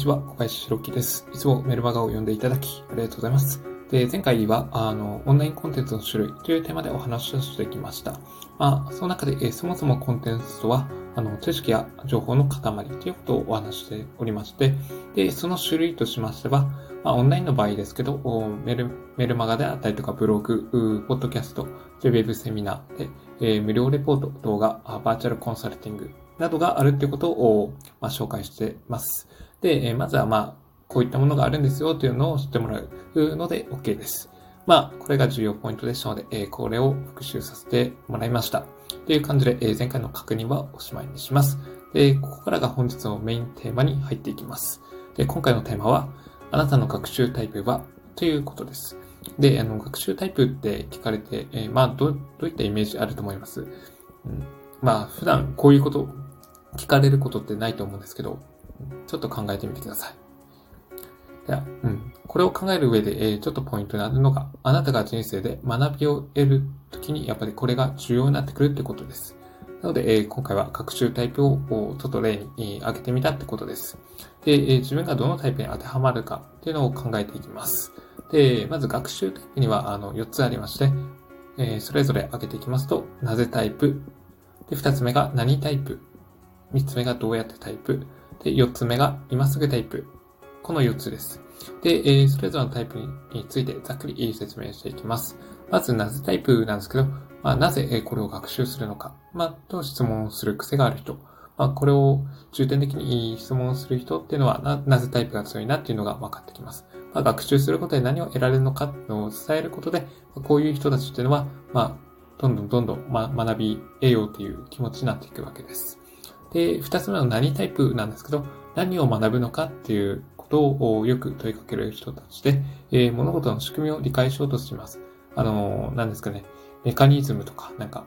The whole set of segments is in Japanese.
ちは、小林弘樹です。いつもメルマガを読んでいただき、ありがとうございます。で、前回は、あの、オンラインコンテンツの種類というテーマでお話をしてきました。まあ、その中で、えそもそもコンテンツとは、あの、知識や情報の塊ということをお話しておりまして、で、その種類としましては、まあ、オンラインの場合ですけど、メル、メルマガであったりとか、ブログ、ポッドキャスト、ウェブセミナーで、えー、無料レポート、動画、バーチャルコンサルティングなどがあるということを、まあ、紹介してます。で、えまずはまあ、こういったものがあるんですよというのを知ってもらうので OK です。まあ、これが重要ポイントでしたので、えこれを復習させてもらいました。という感じで、え前回の確認はおしまいにします。で、ここからが本日のメインテーマに入っていきます。で、今回のテーマは、あなたの学習タイプは？ということです。で、あの、学習タイプって聞かれて、えー、まあ、ど、どういったイメージあると思います、うん、まあ、普段こういうこと、聞かれることってないと思うんですけど、ちょっと考えてみてください。では、うん。これを考える上で、えー、ちょっとポイントになるのが、あなたが人生で学びを得るときに、やっぱりこれが重要になってくるってことです。なので、えー、今回は学習タイプをちょっと例に、えー、挙げてみたってことです。で、えー、自分がどのタイプに当てはまるかっていうのを考えていきます。で、まず学習タイプにはあの4つありまして、えー、それぞれ挙げていきますと、なぜタイプ？で、2つ目が何タイプ？3つ目がどうやってタイプ？で、4つ目が今すぐタイプ。この4つです。で、えー、それぞれのタイプについてざっくり説明していきます。まず、なぜタイプなんですけど、まあ、なぜこれを学習するのか、まあ、と質問する癖がある人、まあ、これを重点的に質問する人っていうのはな、なぜタイプが強いなっていうのが分かってきます。まあ、学習することで何を得られるのかのを伝えることで、こういう人たちっていうのは、まあ、どんどんどんどん、ま、学び得ようという気持ちになっていくわけです。で、二つ目の何タイプなんですけど、何を学ぶのかっていうことをよく問いかける人たちで、えー、物事の仕組みを理解しようとします。あのー、何ですかね、メカニズムとか、なんか、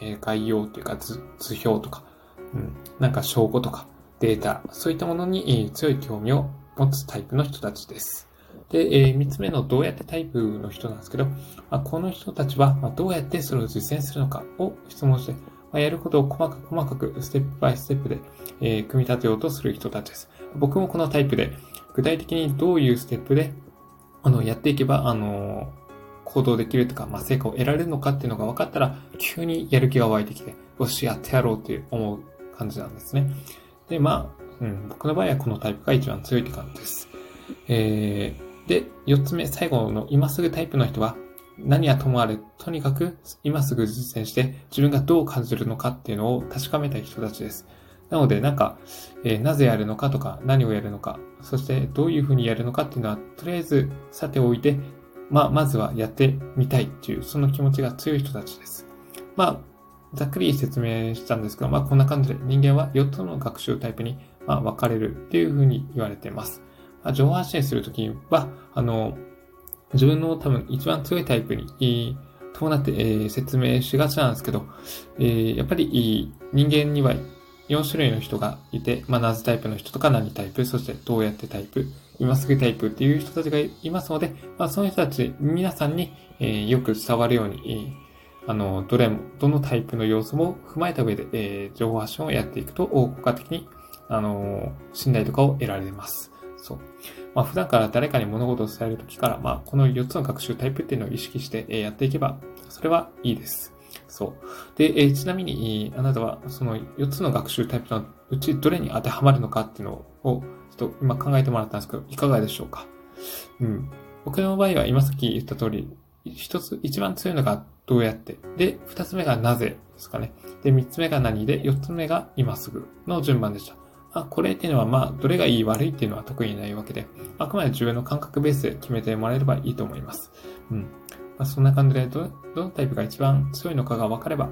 えー、概要というか図、図表とか、うん、なんか証拠とか、データ、そういったものに強い興味を持つタイプの人たちです。で、えー、三つ目のどうやってタイプの人なんですけど、まあ、この人たちは、ま、どうやってそれを実践するのかを質問して、まあ、やることを細かく細かくステップバイステップで、えー、組み立てようとする人たちです。僕もこのタイプで、具体的にどういうステップで、あの、やっていけば、あの、行動できるとか、まあ、成果を得られるのかっていうのが分かったら、急にやる気が湧いてきて、よし、やってやろうって思う感じなんですね。で、まあ、うん、僕の場合はこのタイプが一番強いって感じです。えー、で、四つ目、最後の今すぐタイプの人は、何はともあれ、とにかく今すぐ実践して自分がどう感じるのかっていうのを確かめたい人たちです。なので、なんか、えー、なぜやるのかとか、何をやるのか、そしてどういうふうにやるのかっていうのは、とりあえずさておいて、まあ、まずはやってみたいっていう、その気持ちが強い人たちです。まあ、ざっくり説明したんですが、まあ、こんな感じで人間は4つの学習タイプに、まあ、分かれるっていうふうに言われています。まあ、情報発信するときは、あの、自分の多分一番強いタイプに伴って、えー、説明しがちなんですけど、えー、やっぱり人間には4種類の人がいて、まあ、ナズタイプの人とか何タイプ、そしてどうやってタイプ、今すぐタイプっていう人たちがいますので、まあ、その人たち、皆さんに、えー、よく伝わるように、あの、どれも、どのタイプの要素も踏まえた上で、えー、情報発信をやっていくと、効果的に、あの、信頼とかを得られます。そう。まあ、普段から誰かに物事を伝えるときから、まあ、この4つの学習タイプっていうのを意識してやっていけば、それはいいです。そう。で、えちなみに、あなたはその4つの学習タイプのうちどれに当てはまるのかっていうのを、ちょっと今考えてもらったんですけど、いかがでしょうか？うん。僕の場合は今さっき言った通り、一つ、一番強いのがどうやって？で、二つ目がなぜですかね。で、三つ目が何？で、四つ目が今すぐの順番でした。あ、これっていうのは、まあ、どれがいい悪いっていうのは特にないわけで、あくまで自分の感覚ベースで決めてもらえればいいと思います。うん。まあ、そんな感じでど、どのタイプが一番強いのかが分かれば、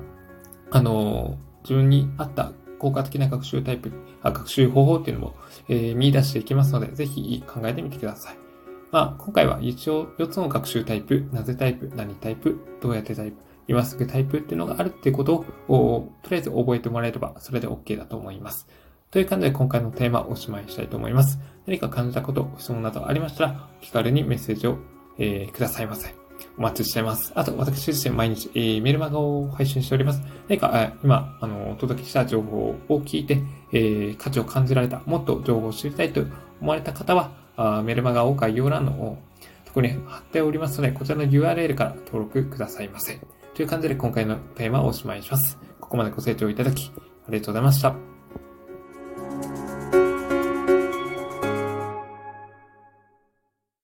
あの、自分に合った効果的な学習タイプ、あ学習方法っていうのも、えー、見出していきますので、ぜひ考えてみてください。まあ、今回は一応4つの学習タイプ、なぜタイプ、何タイプ、どうやってタイプ、今すぐタイプっていうのがあるっていうことを、とりあえず覚えてもらえれば、それで OK だと思います。という感じで今回のテーマをおしまいしたいと思います。何か感じたこと、質問などありましたら、気軽にメッセージを、えー、くださいませ。お待ちしています。あと、私自身毎日、えー、メルマガを配信しております。何か、今、あの、お届けした情報を聞いて、えー、価値を感じられた、もっと情報を知りたいと思われた方は、あメルマガを概要欄のところに貼っておりますので、こちらの URL から登録くださいませ。という感じで今回のテーマをおしまいします。ここまでご清聴いただき、ありがとうございました。